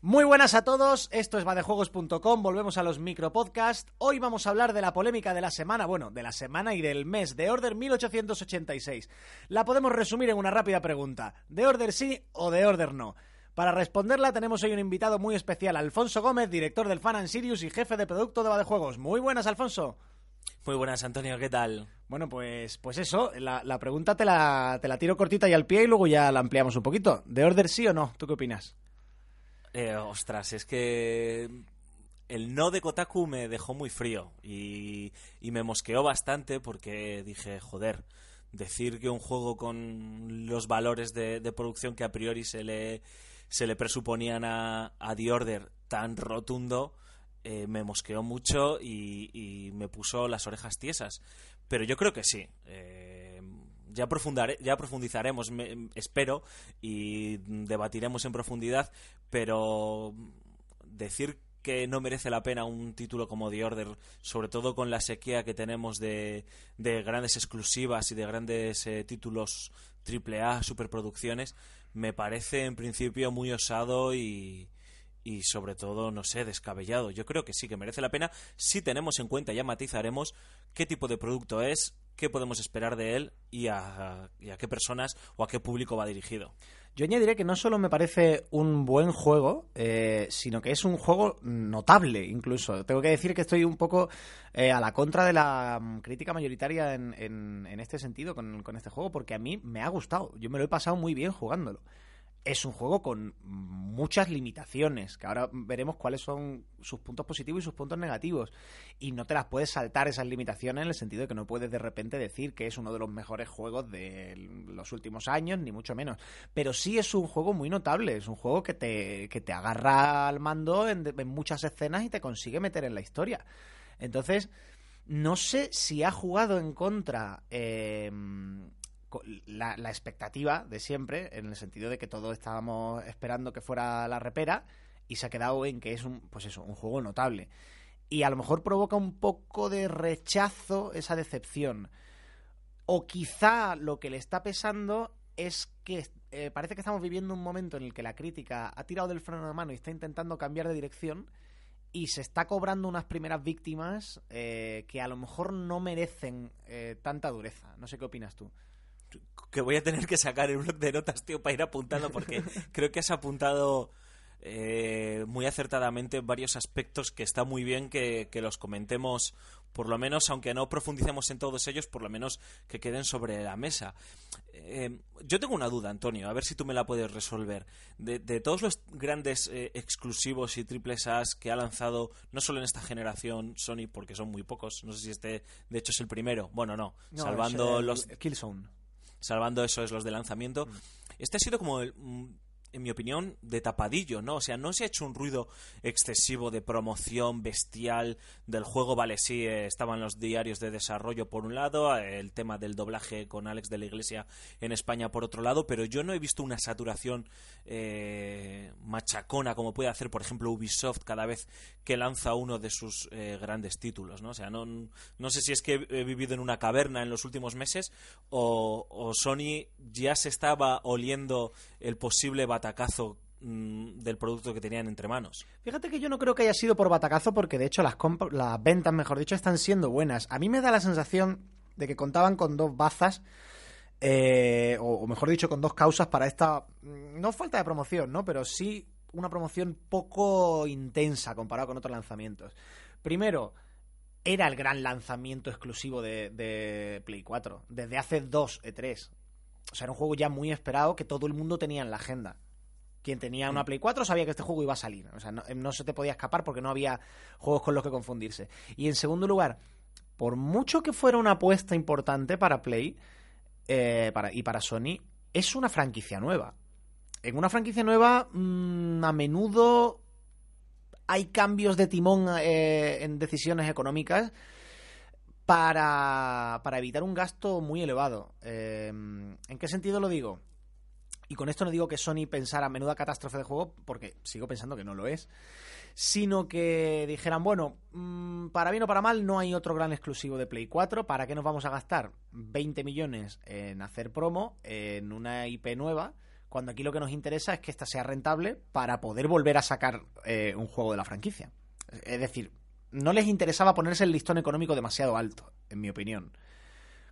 Muy buenas a todos, esto es vadejuegos.com, volvemos a los micropodcast. Hoy vamos a hablar de la polémica de la semana, bueno, de la semana y del mes, de Order 1886. La podemos resumir en una rápida pregunta, ¿de Order sí o de Order no? Para responderla tenemos hoy un invitado muy especial, Alfonso Gómez, director del Fan and Sirius y jefe de producto de Vadejuegos. Muy buenas, Alfonso. Muy buenas, Antonio, ¿qué tal? Bueno, pues, pues eso, la, la pregunta te la, te la tiro cortita y al pie y luego ya la ampliamos un poquito. ¿De Order sí o no? ¿Tú qué opinas? Eh, ostras, es que el no de Kotaku me dejó muy frío y, me mosqueó bastante porque dije, joder, decir que un juego con los valores de, de producción que a priori se le, se le presuponían a, a The Order tan rotundo, eh, me mosqueó mucho y, y, me puso las orejas tiesas. Pero yo creo que sí. Eh, ya, ya profundizaremos, me, espero, y debatiremos en profundidad, pero decir que no merece la pena un título como The Order, sobre todo con la sequía que tenemos de, de grandes exclusivas y de grandes eh, títulos AAA, superproducciones, me parece en principio muy osado y, y sobre todo, no sé, descabellado. Yo creo que sí que merece la pena si tenemos en cuenta, ya matizaremos, qué tipo de producto es, qué podemos esperar de él y a, qué personas o a qué público va dirigido. Yo añadiré que no solo me parece un buen juego, eh, sino que es un juego notable incluso. Tengo que decir que estoy un poco eh, a la contra de la mm, crítica mayoritaria en, en, en este sentido con, con este juego, porque a mí me ha gustado. Yo me lo he pasado muy bien jugándolo es un juego con muchas limitaciones, que ahora veremos cuáles son sus puntos positivos y sus puntos negativos. Y no te las puedes saltar esas limitaciones en el sentido de que no puedes de repente decir que es uno de los mejores juegos de los últimos años, ni mucho menos. Pero sí es un juego muy notable, es un juego que te, que te agarra al mando en, muchas escenas y te consigue meter en la historia. Entonces, no sé si ha jugado en contra... Eh, la, expectativa de siempre, en el sentido de que todos estábamos esperando que fuera la repera, y se ha quedado en que es un, pues eso, un juego notable. Y a lo mejor provoca un poco de rechazo esa decepción. O quizá lo que le está pesando es que eh, parece que estamos viviendo un momento en el que la crítica ha tirado del freno de mano y está intentando cambiar de dirección y se está cobrando unas primeras víctimas eh, que a lo mejor no merecen eh, tanta dureza. No sé qué opinas tú que voy a tener que sacar el blog de notas, tío, para ir apuntando, porque creo que has apuntado eh, muy acertadamente varios aspectos que está muy bien que, que, los comentemos, por lo menos, aunque no profundicemos en todos ellos, por lo menos que queden sobre la mesa. Eh, yo tengo una duda, Antonio, a ver si tú me la puedes resolver. De, de todos los grandes eh, exclusivos y triples As que ha lanzado, no solo en esta generación Sony, porque son muy pocos, no sé si este, de hecho, es el primero. Bueno, no, no salvando el, los. Killzone salvando eso es los de lanzamiento. Mm. Este ha sido como el, en mi opinión, de tapadillo, ¿no? O sea, no se ha hecho un ruido excesivo de promoción bestial del juego. Vale, sí, eh, estaban los diarios de desarrollo por un lado, el tema del doblaje con Alex de la Iglesia en España por otro lado, pero yo no he visto una saturación eh, machacona como puede hacer, por ejemplo, Ubisoft cada vez que lanza uno de sus eh, grandes títulos, ¿no? O sea, no, no sé si es que he vivido en una caverna en los últimos meses o Sony ya se estaba oliendo el posible batacazo mm, del producto que tenían entre manos. Fíjate que yo no creo que haya sido por batacazo porque de hecho las, las ventas, mejor dicho, están siendo buenas. A mí me da la sensación de que contaban con dos bazas, eh, o, o, mejor dicho, con dos causas para esta, mm, no falta de promoción, ¿no? Pero sí una promoción poco intensa comparado con otros lanzamientos. Primero, era el gran lanzamiento exclusivo de, de Play 4, desde hace dos E3. O sea, era un juego ya muy esperado que todo el mundo tenía en la agenda. Quien tenía una Play 4 sabía que este juego iba a salir. O sea, no, no, se te podía escapar porque no había juegos con los que confundirse. Y en segundo lugar, por mucho que fuera una apuesta importante para Play eh, para, y para Sony, es una franquicia nueva. En una franquicia nueva, mmm, a menudo hay cambios de timón eh, en decisiones económicas para, para evitar un gasto muy elevado. Eh, ¿En qué sentido lo digo? Y con esto no digo que Sony pensara menuda catástrofe de juego, porque sigo pensando que no lo es, sino que dijeran, bueno, mmm, para bien o para mal no hay otro gran exclusivo de Play 4, ¿para qué nos vamos a gastar 20 millones en hacer promo en una IP nueva? cuando aquí lo que nos interesa es que esta sea rentable para poder volver a sacar eh, un juego de la franquicia. Es decir, no les interesaba ponerse el listón económico demasiado alto, en mi opinión.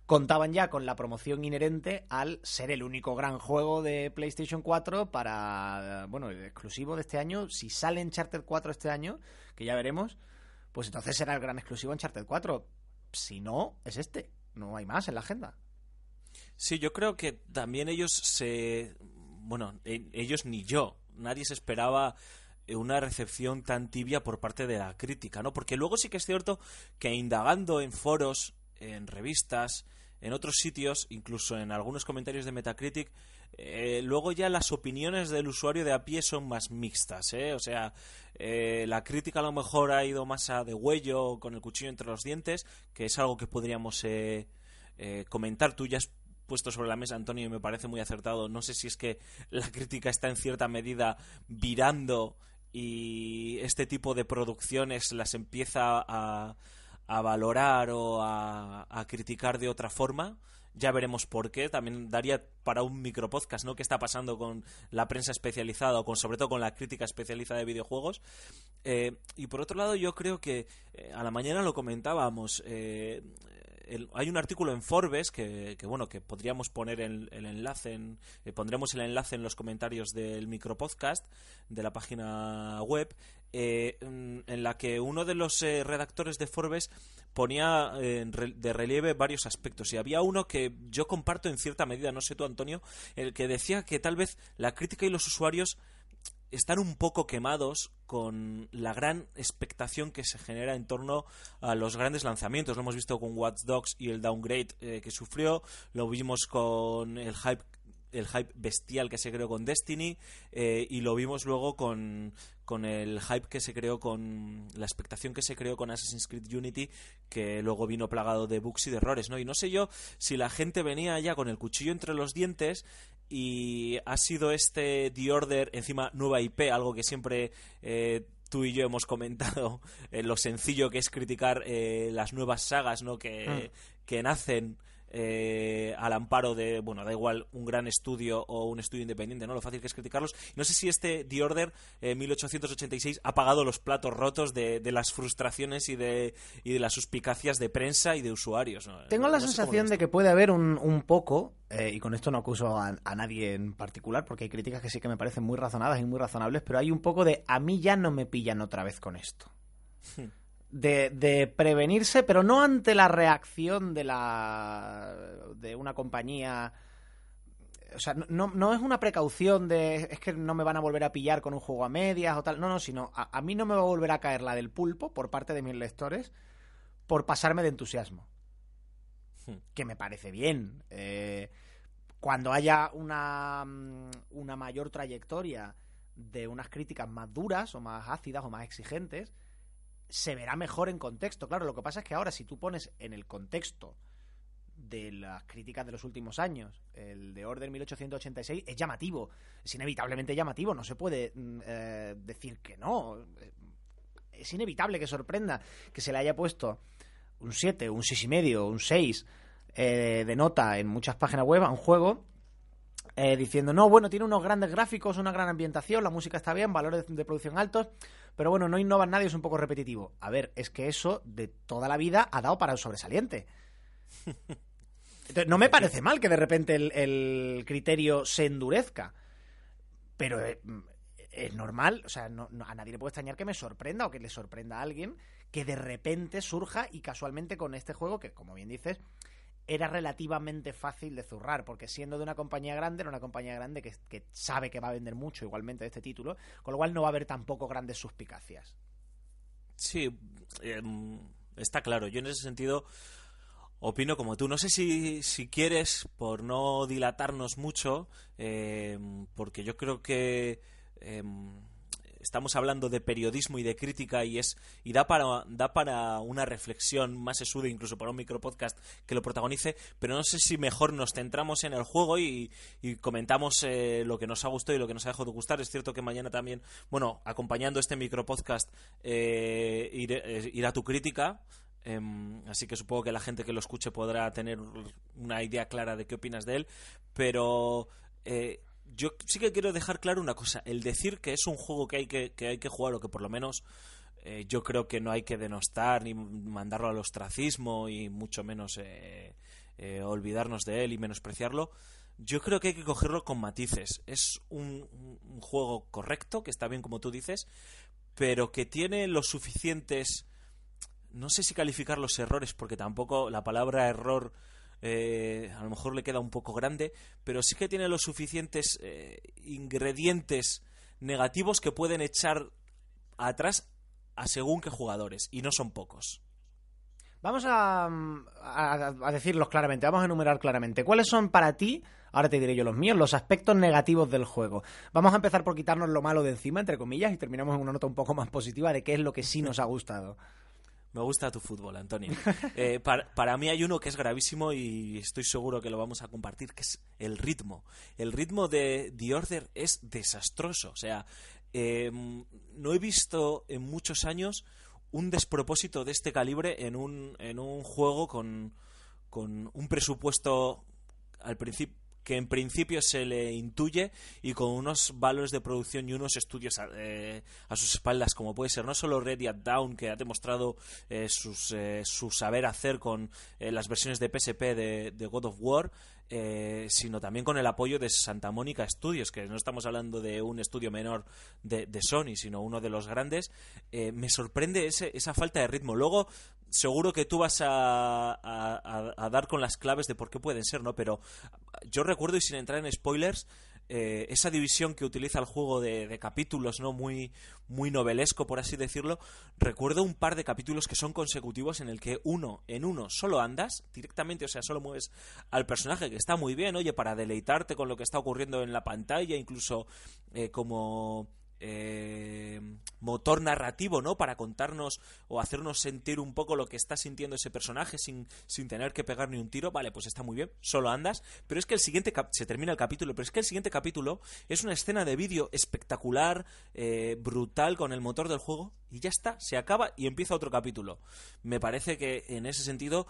Contaban ya con la promoción inherente al ser el único gran juego de PlayStation 4 para, bueno, el exclusivo de este año. Si sale en Charter 4 este año, que ya veremos, pues entonces será el gran exclusivo en Charter 4. Si no, es este. No hay más en la agenda. Sí, yo creo que también ellos se... Bueno, e, ellos ni yo. Nadie se esperaba una recepción tan tibia por parte de la crítica, ¿no? Porque luego sí que es cierto que indagando en foros, en revistas, en otros sitios, incluso en algunos comentarios de Metacritic, eh, luego ya las opiniones del usuario de a pie son más mixtas, ¿eh? O sea, eh, la crítica a lo mejor ha ido más a de huello con el cuchillo entre los dientes, que es algo que podríamos eh, comentar. Tú ya has puesto sobre la mesa, Antonio, y me parece muy acertado. No sé si es que la crítica está en cierta medida virando y este tipo de producciones las empieza a, a valorar o a, a, criticar de otra forma. Ya veremos por qué. También daría para un micropodcast, ¿no? ¿Qué está pasando con la prensa especializada o con, sobre todo con la crítica especializada de videojuegos? Eh, y por otro lado, yo creo que eh, a la mañana lo comentábamos. Eh, hay un artículo en Forbes que, bueno que podríamos poner el, enlace en, eh, pondremos el enlace en los comentarios del micropodcast de la página web eh, en la que uno de los eh, redactores de Forbes ponía de relieve varios aspectos. Y había uno que yo comparto en cierta medida no sé tú Antonio el que decía que tal vez la crítica y los usuarios están un poco quemados con la gran expectación que se genera en torno a los grandes lanzamientos. Lo hemos visto con Watch Dogs y el downgrade eh, que sufrió, lo vimos con el hype el hype bestial que se creó con Destiny eh, y lo vimos luego con, con el hype que se creó con la expectación que se creó con Assassin's Creed Unity que luego vino plagado de bugs y de errores no y no sé yo si la gente venía ya con el cuchillo entre los dientes y ha sido este The Order, encima nueva IP, algo que siempre eh, tú y yo hemos comentado, eh, lo sencillo que es criticar eh, las nuevas sagas ¿no? que, mm. que nacen eh, al amparo de, bueno, da igual un gran estudio o un estudio independiente, ¿no? Lo fácil que es criticarlos. No sé si este The Order 1886 ha pagado los platos rotos de, las frustraciones y de, y de las suspicacias de prensa y de usuarios. Tengo la sensación de que puede haber un, un poco, eh, y con esto no acuso a, a, nadie en particular, porque hay críticas que sí que me parecen muy razonadas y muy razonables, pero hay un poco de a mí ya no me pillan otra vez con esto. De, de, prevenirse, pero no ante la reacción de la de una compañía. O sea, no, no es una precaución de es que no me van a volver a pillar con un juego a medias o tal. No, no, sino a, a mí no me va a volver a caer la del pulpo por parte de mis lectores por pasarme de entusiasmo. Hmm. Que me parece bien. Eh, cuando haya una, una mayor trayectoria de unas críticas más duras o más ácidas o más exigentes, se verá mejor en contexto. Claro, lo que pasa es que ahora si tú pones en el contexto de las críticas de los últimos años, el de Order 1886 es llamativo, es inevitablemente llamativo, no se puede mm, eh, decir que no. Es inevitable que sorprenda que se le haya puesto un 7, un 6,5, un 6 eh, de nota en muchas páginas web a un juego eh, diciendo, no, bueno, tiene unos grandes gráficos, una gran ambientación, la música está bien, valores de producción altos, pero bueno, no innovan nadie, es un poco repetitivo. A ver, es que eso de toda la vida ha dado para el sobresaliente. Entonces, no me parece mal que de repente el, criterio se endurezca, pero eh, es normal, o sea, a nadie le puede extrañar que me sorprenda o que le sorprenda a alguien que de repente surja y casualmente con este juego, que como bien dices, era relativamente fácil de zurrar, porque siendo de una compañía grande, era una compañía grande que, sabe que va a vender mucho igualmente de este título, con lo cual no va a haber tampoco grandes suspicacias. Sí, eh, está claro. Yo en ese sentido opino como tú. No sé si, si quieres, por no dilatarnos mucho, eh, porque yo creo que... Eh, estamos hablando de periodismo y de crítica y es y da para da para una reflexión más sesuda incluso para un micropodcast que lo protagonice pero no sé si mejor nos centramos en el juego y, comentamos eh, lo que nos ha gustado y lo que nos ha dejado de gustar. Es cierto que mañana también bueno acompañando este micropodcast eh, eh irá tu crítica em, así que supongo que la gente que lo escuche podrá tener una idea clara de qué opinas de él pero eh, yo sí que quiero dejar claro una cosa. El decir que es un juego que hay que, que hay que jugar o que por lo menos eh, yo creo que no hay que denostar ni mandarlo al ostracismo y mucho menos eh, eh, olvidarnos de él y menospreciarlo. Yo creo que hay que cogerlo con matices. Es un, un juego correcto, que está bien como tú dices, pero que tiene los suficientes... No sé si calificar los errores, porque tampoco la palabra error eh, a lo mejor le queda un poco grande, pero sí que tiene los suficientes eh, ingredientes negativos que pueden echar atrás a según qué jugadores, y no son pocos. Vamos a, a, a, decirlos claramente, vamos a enumerar claramente. ¿Cuáles son para ti, ahora te diré yo los míos, los aspectos negativos del juego? Vamos a empezar por quitarnos lo malo de encima, entre comillas, y terminamos en una nota un poco más positiva de qué es lo que sí nos ha gustado. Me gusta tu fútbol, Antonio. Eh, para, para, mí hay uno que es gravísimo y estoy seguro que lo vamos a compartir, que es el ritmo. El ritmo de The Order es desastroso. O sea, eh, no he visto en muchos años un despropósito de este calibre en un, en un juego con, con un presupuesto al principio que en principio se le intuye y con unos valores de producción y unos estudios a, eh, a sus espaldas, como puede ser no solo Ready at Down, que ha demostrado eh, sus, eh, su saber hacer con eh, las versiones de PSP de, God of War, eh, sino también con el apoyo de Santa Mónica Studios, que no estamos hablando de un estudio menor de, de Sony, sino uno de los grandes, eh, me sorprende ese, esa falta de ritmo. Luego, seguro que tú vas a, a, a, dar con las claves de por qué pueden ser, ¿no? Pero yo recuerdo, y sin entrar en spoilers, eh, esa división que utiliza el juego de, capítulos, ¿no? Muy, muy novelesco, por así decirlo. Recuerdo un par de capítulos que son consecutivos en el que uno, en uno, solo andas directamente, o sea, solo mueves al personaje, que está muy bien, oye, para deleitarte con lo que está ocurriendo en la pantalla, incluso eh, como eh, motor narrativo, ¿no? Para contarnos o hacernos sentir un poco lo que está sintiendo ese personaje sin, sin tener que pegar ni un tiro. Vale, pues está muy bien, solo andas. Pero es que el siguiente se termina el capítulo, pero es que el siguiente capítulo es una escena de vídeo espectacular, eh, brutal con el motor del juego y ya está, se acaba y empieza otro capítulo. Me parece que en ese sentido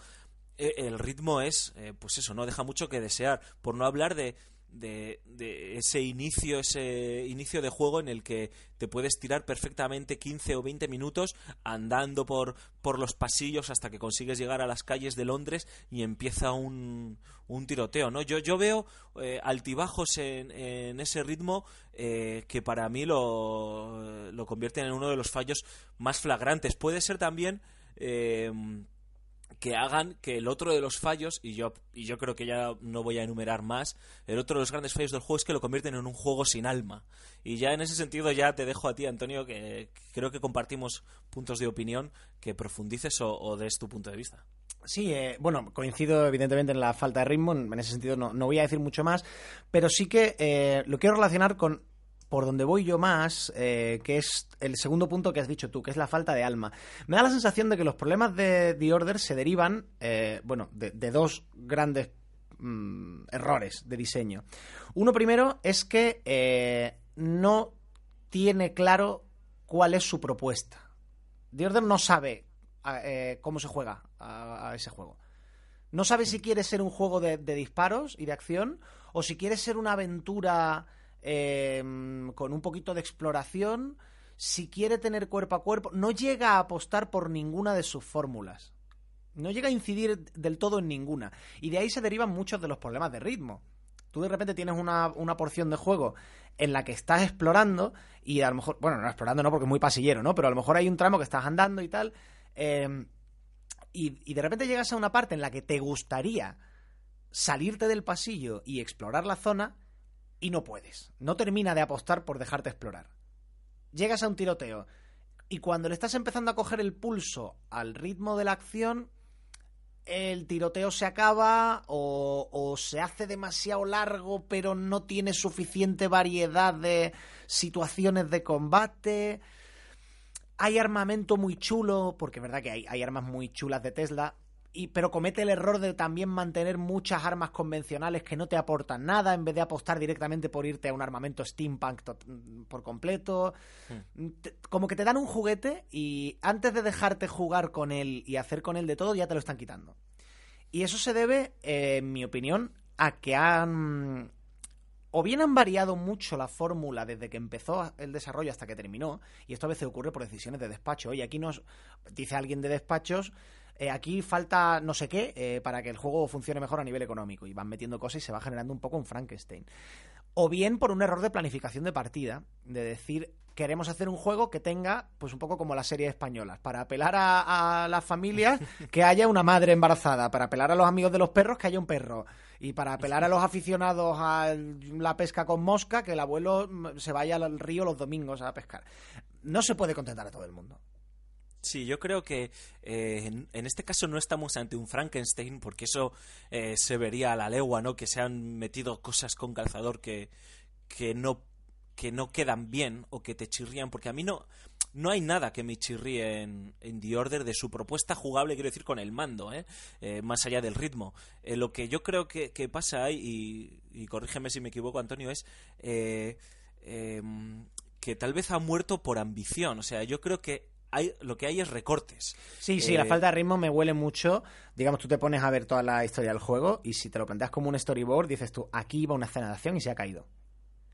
eh, el ritmo es, eh, pues eso, no deja mucho que desear. Por no hablar de de, de, ese inicio, ese inicio de juego en el que te puedes tirar perfectamente 15 o 20 minutos andando por, por los pasillos hasta que consigues llegar a las calles de Londres y empieza un, un tiroteo, ¿no? Yo, yo veo eh, altibajos en, ese ritmo eh, que para mí lo, lo convierten en uno de los fallos más flagrantes. Puede ser también... Eh, que hagan que el otro de los fallos, y yo, y yo creo que ya no voy a enumerar más, el otro de los grandes fallos del juego es que lo convierten en un juego sin alma. Y ya en ese sentido ya te dejo a ti, Antonio, que creo que compartimos puntos de opinión, que profundices o, o des tu punto de vista. Sí, eh, bueno, coincido evidentemente en la falta de ritmo, en ese sentido no, no voy a decir mucho más, pero sí que eh, lo quiero relacionar con por donde voy yo más, eh, que es el segundo punto que has dicho tú, que es la falta de alma. Me da la sensación de que los problemas de The Order se derivan, eh, bueno, de, dos grandes mm, errores de diseño. Uno primero es que eh, no tiene claro cuál es su propuesta. The Order no sabe cómo se juega a, ese juego. No sabe si quiere ser un juego de disparos y de acción o si quiere ser una aventura eh, con un poquito de exploración, si quiere tener cuerpo a cuerpo, no llega a apostar por ninguna de sus fórmulas. No llega a incidir del todo en ninguna. Y de ahí se derivan muchos de los problemas de ritmo. Tú de repente tienes una, una, porción de juego en la que estás explorando y a lo mejor, bueno, no explorando no porque es muy pasillero, ¿no? Pero a lo mejor hay un tramo que estás andando y tal. Y, y de repente llegas a una parte en la que te gustaría salirte del pasillo y explorar la zona y no puedes. No termina de apostar por dejarte explorar. Llegas a un tiroteo y cuando le estás empezando a coger el pulso al ritmo de la acción, el tiroteo se acaba o, se hace demasiado largo pero no tiene suficiente variedad de situaciones de combate. Hay armamento muy chulo, porque es verdad que hay armas muy chulas de Tesla, y, pero comete el error de también mantener muchas armas convencionales que no te aportan nada en vez de apostar directamente por irte a un armamento steampunk por completo. Hmm. Como que te dan un juguete y antes de dejarte jugar con él y hacer con él de todo, ya te lo están quitando. Y eso se debe, eh, en mi opinión, a que han o bien han variado mucho la fórmula desde que empezó el desarrollo hasta que terminó, y esto a veces ocurre por decisiones de despacho. Y aquí nos dice alguien de despachos, eh, aquí falta no sé qué eh, para que el juego funcione mejor a nivel económico, y van metiendo cosas y se va generando un poco un Frankenstein. O bien por un error de planificación de partida, de decir, queremos hacer un juego que tenga, pues un poco como las series españolas, para apelar a, a las familias que haya una madre embarazada, para apelar a los amigos de los perros que haya un perro, y para apelar a los aficionados a la pesca con mosca, que el abuelo se vaya al río los domingos a pescar. No se puede contentar a todo el mundo. Sí, yo creo que eh, en, este caso no estamos ante un Frankenstein, porque eso eh, se vería a la legua, ¿no? Que se han metido cosas con calzador que, que no que no quedan bien o que te chirrían, porque a mí no, no hay nada que me chirríe en, The Order de su propuesta jugable, quiero decir, con el mando, ¿eh? Más allá del ritmo. Lo que yo creo que, que pasa ahí, y, y, corrígeme si me equivoco, Antonio, es em, que tal vez ha muerto por ambición. O sea, yo creo que hay, lo que hay es recortes. Sí, sí, eh... la falta de ritmo me huele mucho. Digamos, tú te pones a ver toda la historia del juego y si te lo planteas como un storyboard, dices tú, aquí va una escena de acción y se ha caído.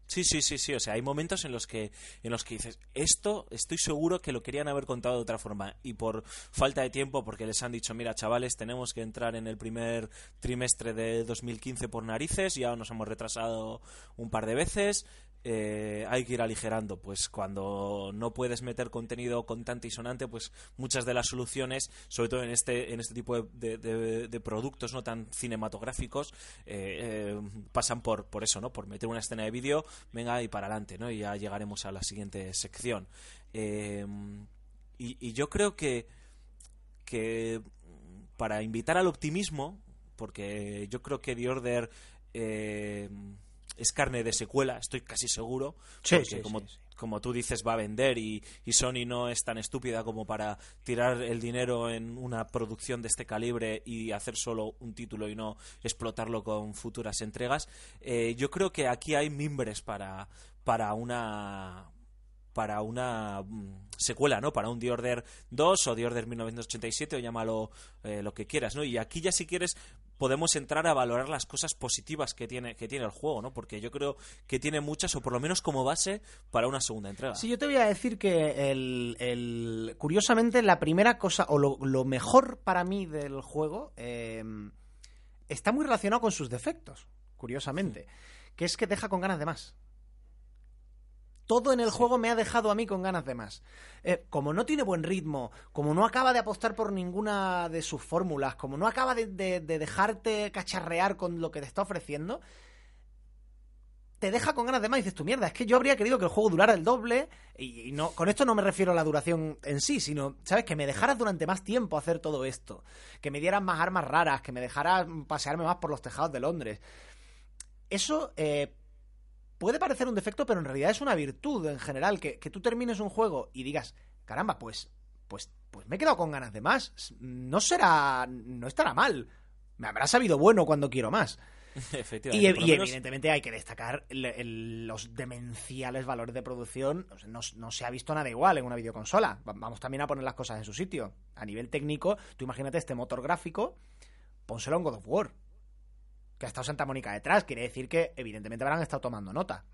Sí, sí, sí, sí. O sea, hay momentos en los que en los que dices esto, estoy seguro que lo querían haber contado de otra forma y por falta de tiempo, porque les han dicho, mira, chavales, tenemos que entrar en el primer trimestre de 2015 por narices, ya nos hemos retrasado un par de veces, eh, hay que ir aligerando. Pues cuando no puedes meter contenido contante y sonante, pues muchas de las soluciones, sobre todo en este, en este tipo de, productos no tan cinematográficos, eh, eh, pasan por, por eso, ¿no? Por meter una escena de vídeo, venga y para adelante, ¿no? Y ya llegaremos a la siguiente sección. Y, yo creo que, que para invitar al optimismo, porque yo creo que The Order es carne de secuela, estoy casi seguro. Sí, porque sí, como, sí, como tú dices, va a vender y, y, Sony no es tan estúpida como para tirar el dinero en una producción de este calibre y hacer solo un título y no explotarlo con futuras entregas. Eh, yo creo que aquí hay mimbres para, para una para una mm, secuela, ¿no? Para un The Order 2 o The Order 1987 o llámalo eh, lo que quieras, ¿no? Y aquí ya si quieres podemos entrar a valorar las cosas positivas que tiene, que tiene el juego, ¿no? Porque yo creo que tiene muchas, o por lo menos como base, para una segunda entrega. Sí, yo te voy a decir que el, el curiosamente la primera cosa, o lo, lo, mejor para mí del juego, eh, está muy relacionado con sus defectos, curiosamente, que es que deja con ganas de más todo en el sí. juego me ha dejado a mí con ganas de más. Eh, como no tiene buen ritmo, como no acaba de apostar por ninguna de sus fórmulas, como no acaba de, de, de, dejarte cacharrear con lo que te está ofreciendo, te deja con ganas de más y dices tu mierda, es que yo habría querido que el juego durara el doble y, y, no con esto no me refiero a la duración en sí, sino, ¿sabes? Que me dejaras durante más tiempo hacer todo esto, que me dieran más armas raras, que me dejaras pasearme más por los tejados de Londres. Eso eh, puede parecer un defecto, pero en realidad es una virtud en general. Que, que tú termines un juego y digas, caramba, pues, pues, pues me he quedado con ganas de más. No será, no estará mal. Me habrá sabido bueno cuando quiero más. Efectivamente, y, y menos... evidentemente hay que destacar el, el, los demenciales valores de producción. No, no, se ha visto nada igual en una videoconsola. Vamos también a poner las cosas en su sitio. A nivel técnico, tú imagínate este motor gráfico, pónselo en God of War que ha estado Santa Mónica detrás. Quiere decir que, evidentemente, habrán estado tomando nota.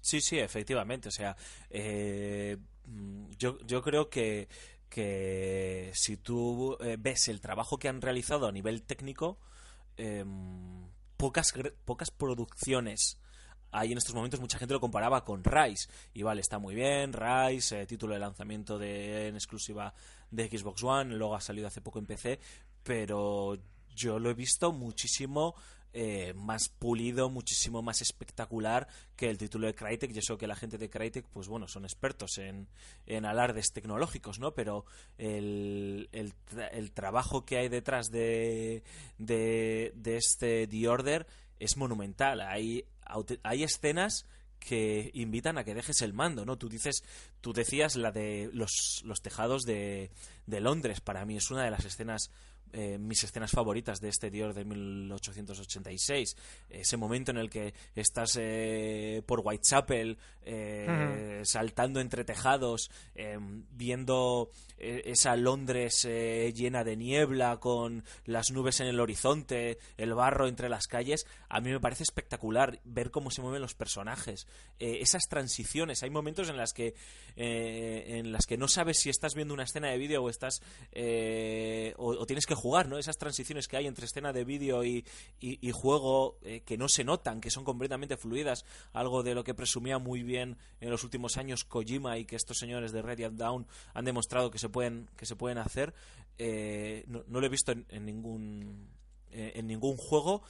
Sí, sí, efectivamente. O sea, eh, yo, yo creo que, que si tú eh, ves el trabajo que han realizado a nivel técnico, eh, pocas, pocas producciones hay en estos momentos mucha gente lo comparaba con Rise y vale está muy bien Rise eh, título de lanzamiento de en exclusiva de Xbox One luego ha salido hace poco en PC pero yo lo he visto muchísimo eh, más pulido, muchísimo más espectacular que el título de Crytek. Y eso que la gente de Crytek, pues bueno, son expertos en, en alardes tecnológicos, ¿no? Pero el, el, el trabajo que hay detrás de, de, de, este The Order es monumental. Hay, hay escenas que invitan a que dejes el mando, ¿no? Tú dices, tú decías la de los, los tejados de, de Londres, para mí es una de las escenas eh, mis escenas favoritas de este Dior de 1886. Ese momento en el que estás eh, por Whitechapel eh, saltando entre tejados, viendo esa Londres llena de niebla con las nubes en el horizonte, el barro entre las calles. A mí me parece espectacular ver cómo se mueven los personajes. esas transiciones. Hay momentos en las que en las que no sabes si estás viendo una escena de vídeo o estás o tienes que jugar, ¿no? Esas transiciones que hay entre escena de vídeo y, juego eh, que no se notan, que son completamente fluidas, algo de lo que presumía muy bien en los últimos años Kojima y que estos señores de Radiant Down han demostrado que se pueden, que se pueden hacer. Eh, no, lo he visto en, ningún eh, en ningún juego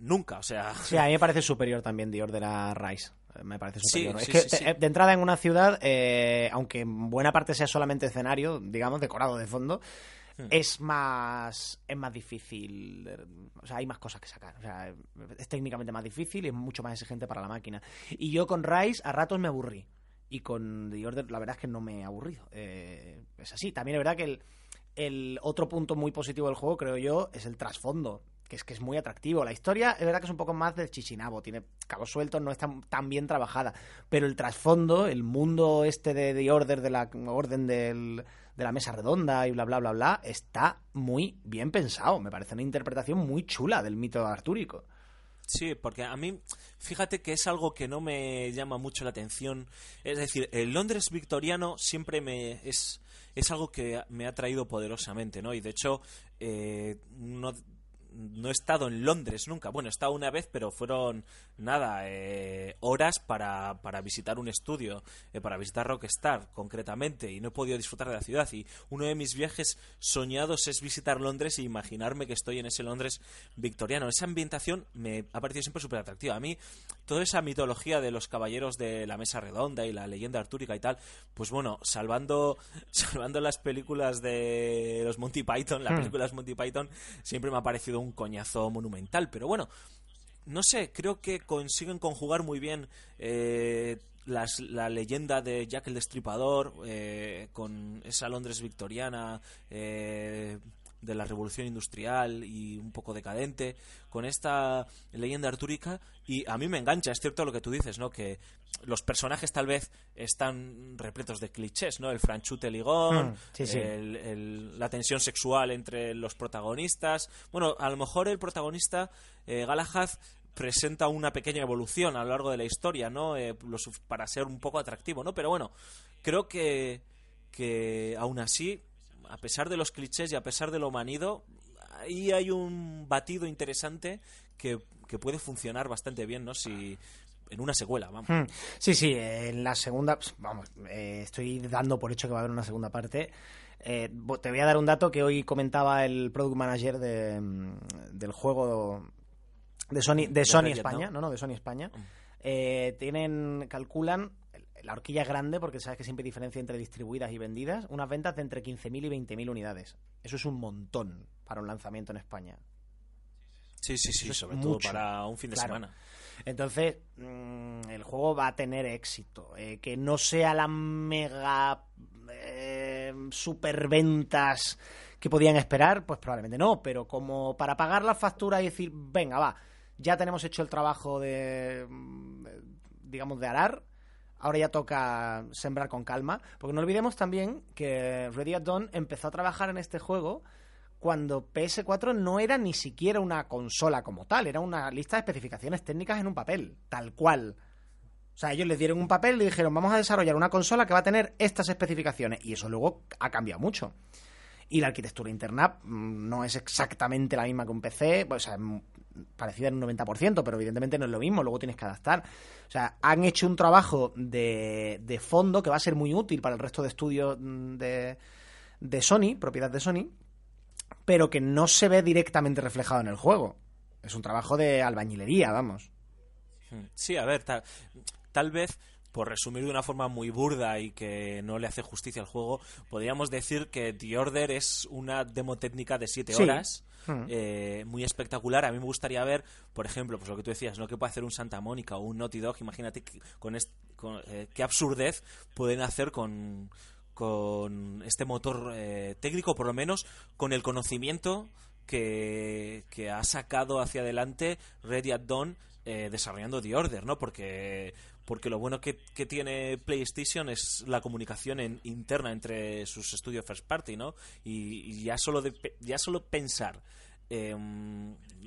nunca, o sea... Sí, a mí me parece superior también The Order a Rise me parece superior. es que de entrada en una ciudad, aunque en buena parte sea solamente escenario, digamos, decorado de fondo, Hmm. es más es más difícil o sea hay más cosas que sacar o sea es técnicamente más difícil y es mucho más exigente para la máquina y yo con Rise a ratos me aburrí y con The Order la verdad es que no me he aburrido eh, es así también es verdad que el, el otro punto muy positivo del juego creo yo es el trasfondo que es que es muy atractivo. La historia es verdad que es un poco más de chichinabo, tiene cabos sueltos, no está tan bien trabajada, pero el trasfondo, el mundo este de The Order, de la orden del, de la mesa redonda y bla, bla, bla, bla, está muy bien pensado. Me parece una interpretación muy chula del mito artúrico. Sí, porque a mí, fíjate que es algo que no me llama mucho la atención. Es decir, el Londres victoriano siempre me es, es algo que me ha traído poderosamente, ¿no? Y de hecho, eh, no, no he estado en Londres nunca. Bueno, he estado una vez, pero fueron nada, eh, horas para, para, visitar un estudio, eh, para visitar Rockstar concretamente, y no he podido disfrutar de la ciudad. Y uno de mis viajes soñados es visitar Londres e imaginarme que estoy en ese Londres victoriano. Esa ambientación me ha parecido siempre súper atractiva. A mí, toda esa mitología de los caballeros de la mesa redonda y la leyenda artúrica y tal, pues bueno, salvando, salvando las películas de los Monty Python, las hmm. películas Monty Python, siempre me ha parecido un coñazo monumental. Pero bueno, no sé, creo que consiguen conjugar muy bien eh, la leyenda de Jack el Destripador eh, con esa Londres victoriana eh, de la revolución industrial y un poco decadente, con esta leyenda artúrica y a mí me engancha, es cierto lo que tú dices, ¿no? Que los personajes tal vez están repletos de clichés, ¿no? El franchute ligón, hmm, la tensión sexual entre los protagonistas. Bueno, a lo mejor el protagonista, eh, Galahad, presenta una pequeña evolución a lo largo de la historia, ¿no? Eh, para ser un poco atractivo, ¿no? Pero bueno, creo que, que aún así a pesar de los clichés y a pesar de lo manido, ahí hay un batido interesante que, puede funcionar bastante bien, ¿no? Si en una secuela, vamos. Hmm. Sí, sí, en la segunda, pues, vamos, eh, estoy dando por hecho que va a haber una segunda parte. Eh, te voy a dar un dato que hoy comentaba el product manager de, mm, del juego de Sony, de Sony España, ¿no? no, de Sony España. Hmm. Eh, tienen, calculan la horquilla es grande porque sabes que siempre hay diferencia entre distribuidas y vendidas. Unas ventas de entre 15.000 y 20.000 unidades. Eso es un montón para un lanzamiento en España. Sí, sí, sí, sobre todo para un fin de semana. Entonces, mm, el juego va a tener éxito. Eh, que no sea la mega eh, superventas que podían esperar, pues probablemente no. Pero como para pagar la factura y decir, venga, va, ya tenemos hecho el trabajo de, mm, digamos, de arar ahora ya toca sembrar con calma. Porque no olvidemos también que Ready at Dawn empezó a trabajar en este juego cuando PS4 no era ni siquiera una consola como tal, era una lista de especificaciones técnicas en un papel, tal cual. O sea, ellos les dieron un papel y dijeron, vamos a desarrollar una consola que va a tener estas especificaciones. Y eso luego ha cambiado mucho. Y la arquitectura interna mm, no es exactamente la misma que un PC, o sea, parecida en un 90%, pero evidentemente no es lo mismo, luego tienes que adaptar. O sea, han hecho un trabajo de, de fondo que va a ser muy útil para el resto de estudios mm, de, de Sony, propiedad de Sony, pero que no se ve directamente reflejado en el juego. Es un trabajo de albañilería, vamos. Sí, a ver, tal vez por resumir de una forma muy burda y que no le hace justicia al juego, podríamos decir que The Order es una demo técnica de 7 horas. Hmm. Eh, muy espectacular. A mí me gustaría ver, por ejemplo, pues lo que tú decías, ¿no? Que puede hacer un Santa Mónica o un Naughty Dog. Imagínate con, eh, qué absurdez pueden hacer con, con este motor eh, técnico, por lo menos con el conocimiento que, que ha sacado hacia adelante Ready at Dawn eh, desarrollando The Order, ¿no? Porque, porque lo bueno que, tiene PlayStation es la comunicación en, interna entre sus estudios first party, ¿no? Y, y ya solo de, ya solo pensar eh,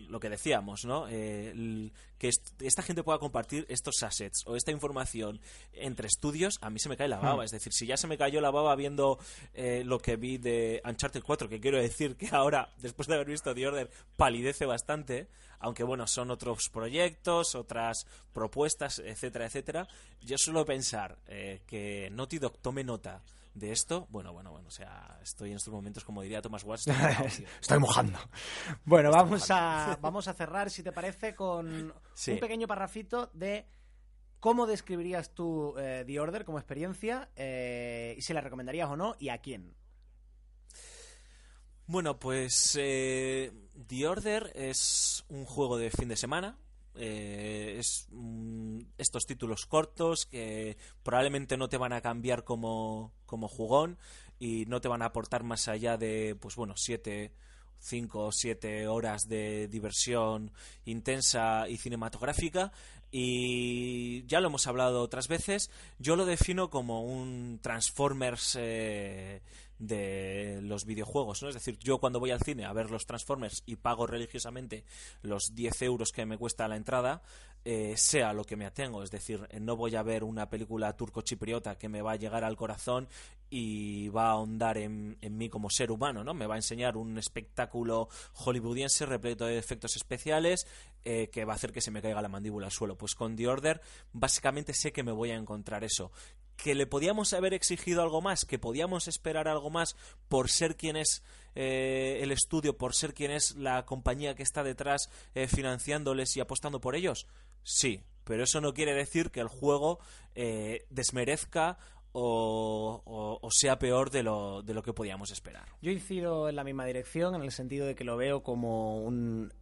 lo que decíamos, ¿no? Eh, el- que est- esta gente pueda compartir estos assets o esta información entre estudios, a mí se me cae la baba. Es decir, si ya se me cayó la baba viendo eh, lo que vi de Uncharted 4, que quiero decir que ahora, después de haber visto The Order, palidece bastante, aunque bueno, son otros proyectos, otras propuestas, etcétera, etcétera. Yo suelo pensar eh, que Naughty Dog tome nota de esto, bueno, bueno, bueno, o sea, estoy en estos momentos, como diría Thomas Watts, estoy mojado, tío. Estoy mojando. Bueno, vamos a, vamos a cerrar, si te parece, con Sí. un pequeño parrafito de cómo describirías tú eh, The Order como experiencia eh, y si la recomendarías o no y a quién. Bueno, pues eh, The Order es un juego de fin de semana. Eh, es mm, estos títulos cortos que probablemente no te van a cambiar como, como jugón y no te van a aportar más allá de, pues bueno, siete, cinco o siete horas de diversión intensa y cinematográfica. Y ya lo hemos hablado otras veces. Yo lo defino como un Transformers eh, de los videojuegos, ¿no? Es decir, yo cuando voy al cine a ver los Transformers y pago religiosamente los 10 euros que me cuesta la entrada, eh, sea lo que me atengo. Es decir, eh, no voy a ver una película turco-chipriota que me va a llegar al corazón y va a ahondar en, en mí como ser humano, ¿no? Me va a enseñar un espectáculo hollywoodiense repleto de efectos especiales eh, que va a hacer que se me caiga la mandíbula al suelo. Pues con The Order básicamente sé que me voy a encontrar eso. Que le podíamos haber exigido algo más, que podíamos esperar algo más por ser quien es eh, el estudio, por ser quien es la compañía que está detrás eh, financiándoles y apostando por ellos. Sí, pero eso no quiere decir que el juego eh, desmerezca o, o- sea peor de lo, de lo que podíamos esperar. Yo incido en la misma dirección, en el sentido de que lo veo como un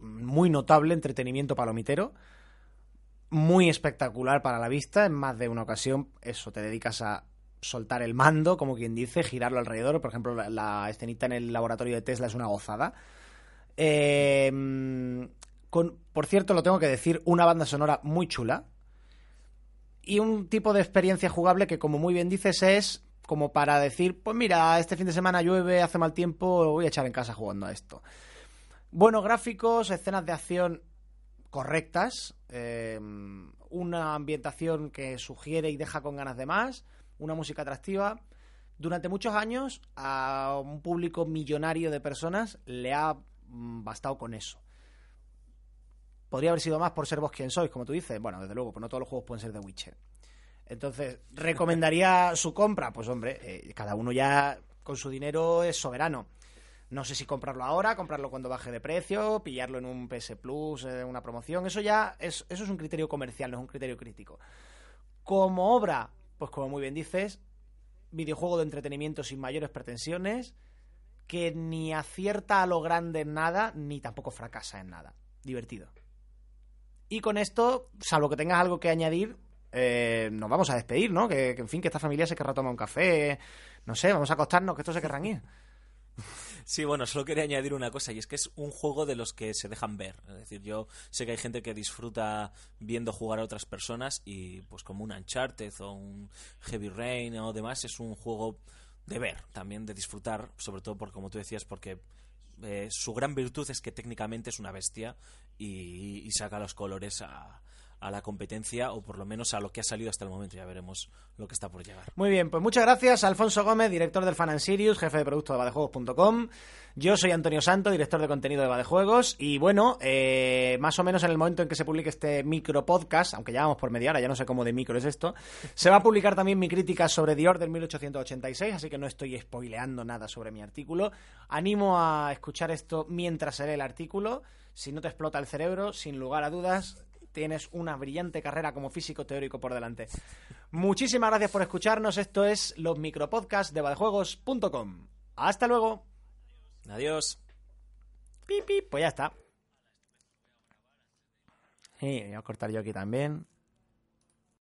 muy notable entretenimiento palomitero, muy espectacular para la vista, en más de una ocasión eso, te dedicas a soltar el mando, como quien dice, girarlo alrededor, por ejemplo, la, escenita en el laboratorio de Tesla es una gozada. Eh, con, por cierto, lo tengo que decir, una banda sonora muy chula, y un tipo de experiencia jugable que, como muy bien dices, es como para decir, pues mira, este fin de semana llueve, hace mal tiempo, lo voy a echar en casa jugando a esto. Buenos gráficos, escenas de acción correctas, eh, una ambientación que sugiere y deja con ganas de más, una música atractiva. Durante muchos años a un público millonario de personas le ha mm, bastado con eso. Podría haber sido más por ser vos quien sois, como tú dices. Bueno, desde luego, pues no todos los juegos pueden ser de Witcher. Entonces, ¿recomendaría su compra? Pues hombre, eh, cada uno ya con su dinero es soberano. No sé si comprarlo ahora, comprarlo cuando baje de precio, pillarlo en un PS Plus, en una promoción. Eso ya es, eso es un criterio comercial, no es un criterio crítico. Como obra, pues como muy bien dices, videojuego de entretenimiento sin mayores pretensiones, que ni acierta a lo grande en nada, ni tampoco fracasa en nada. Divertido. Y con esto, salvo que tengas algo que añadir, eh, nos vamos a despedir, ¿no? Que, que, en fin, que esta familia se querrá tomar un café, no sé, vamos a acostarnos, que estos se querrán ir. Sí, bueno, solo quería añadir una cosa, y es que es un juego de los que se dejan ver. Es decir, yo sé que hay gente que disfruta viendo jugar a otras personas y pues como un Uncharted o un Heavy Rain o demás, es un juego de ver, también de disfrutar, sobre todo porque, como tú decías, porque eh, su gran virtud es que técnicamente es una bestia y, y saca los colores a, a la competencia o por lo menos a lo que ha salido hasta el momento. Ya veremos lo que está por llegar. Muy bien, pues muchas gracias Alfonso Gómez, director del Fan Sirius, jefe de producto de Badejuegos.com. Yo soy Antonio Santo, director de contenido de Badejuegos. Y bueno, eh, más o menos en el momento en que se publique este micro podcast, aunque ya vamos por media hora, ya no sé cómo de micro es esto, se va a publicar también mi crítica sobre The Order 1886, así que no estoy spoileando nada sobre mi artículo. Animo a escuchar esto mientras se lee el artículo. Si no te explota el cerebro, sin lugar a dudas, tienes una brillante carrera como físico teórico por delante. Muchísimas gracias por escucharnos. Esto es los micropodcasts de Badejuegos.com. Hasta luego. Adiós. Pip, pip. Pues ya está. Sí, voy a cortar yo aquí también.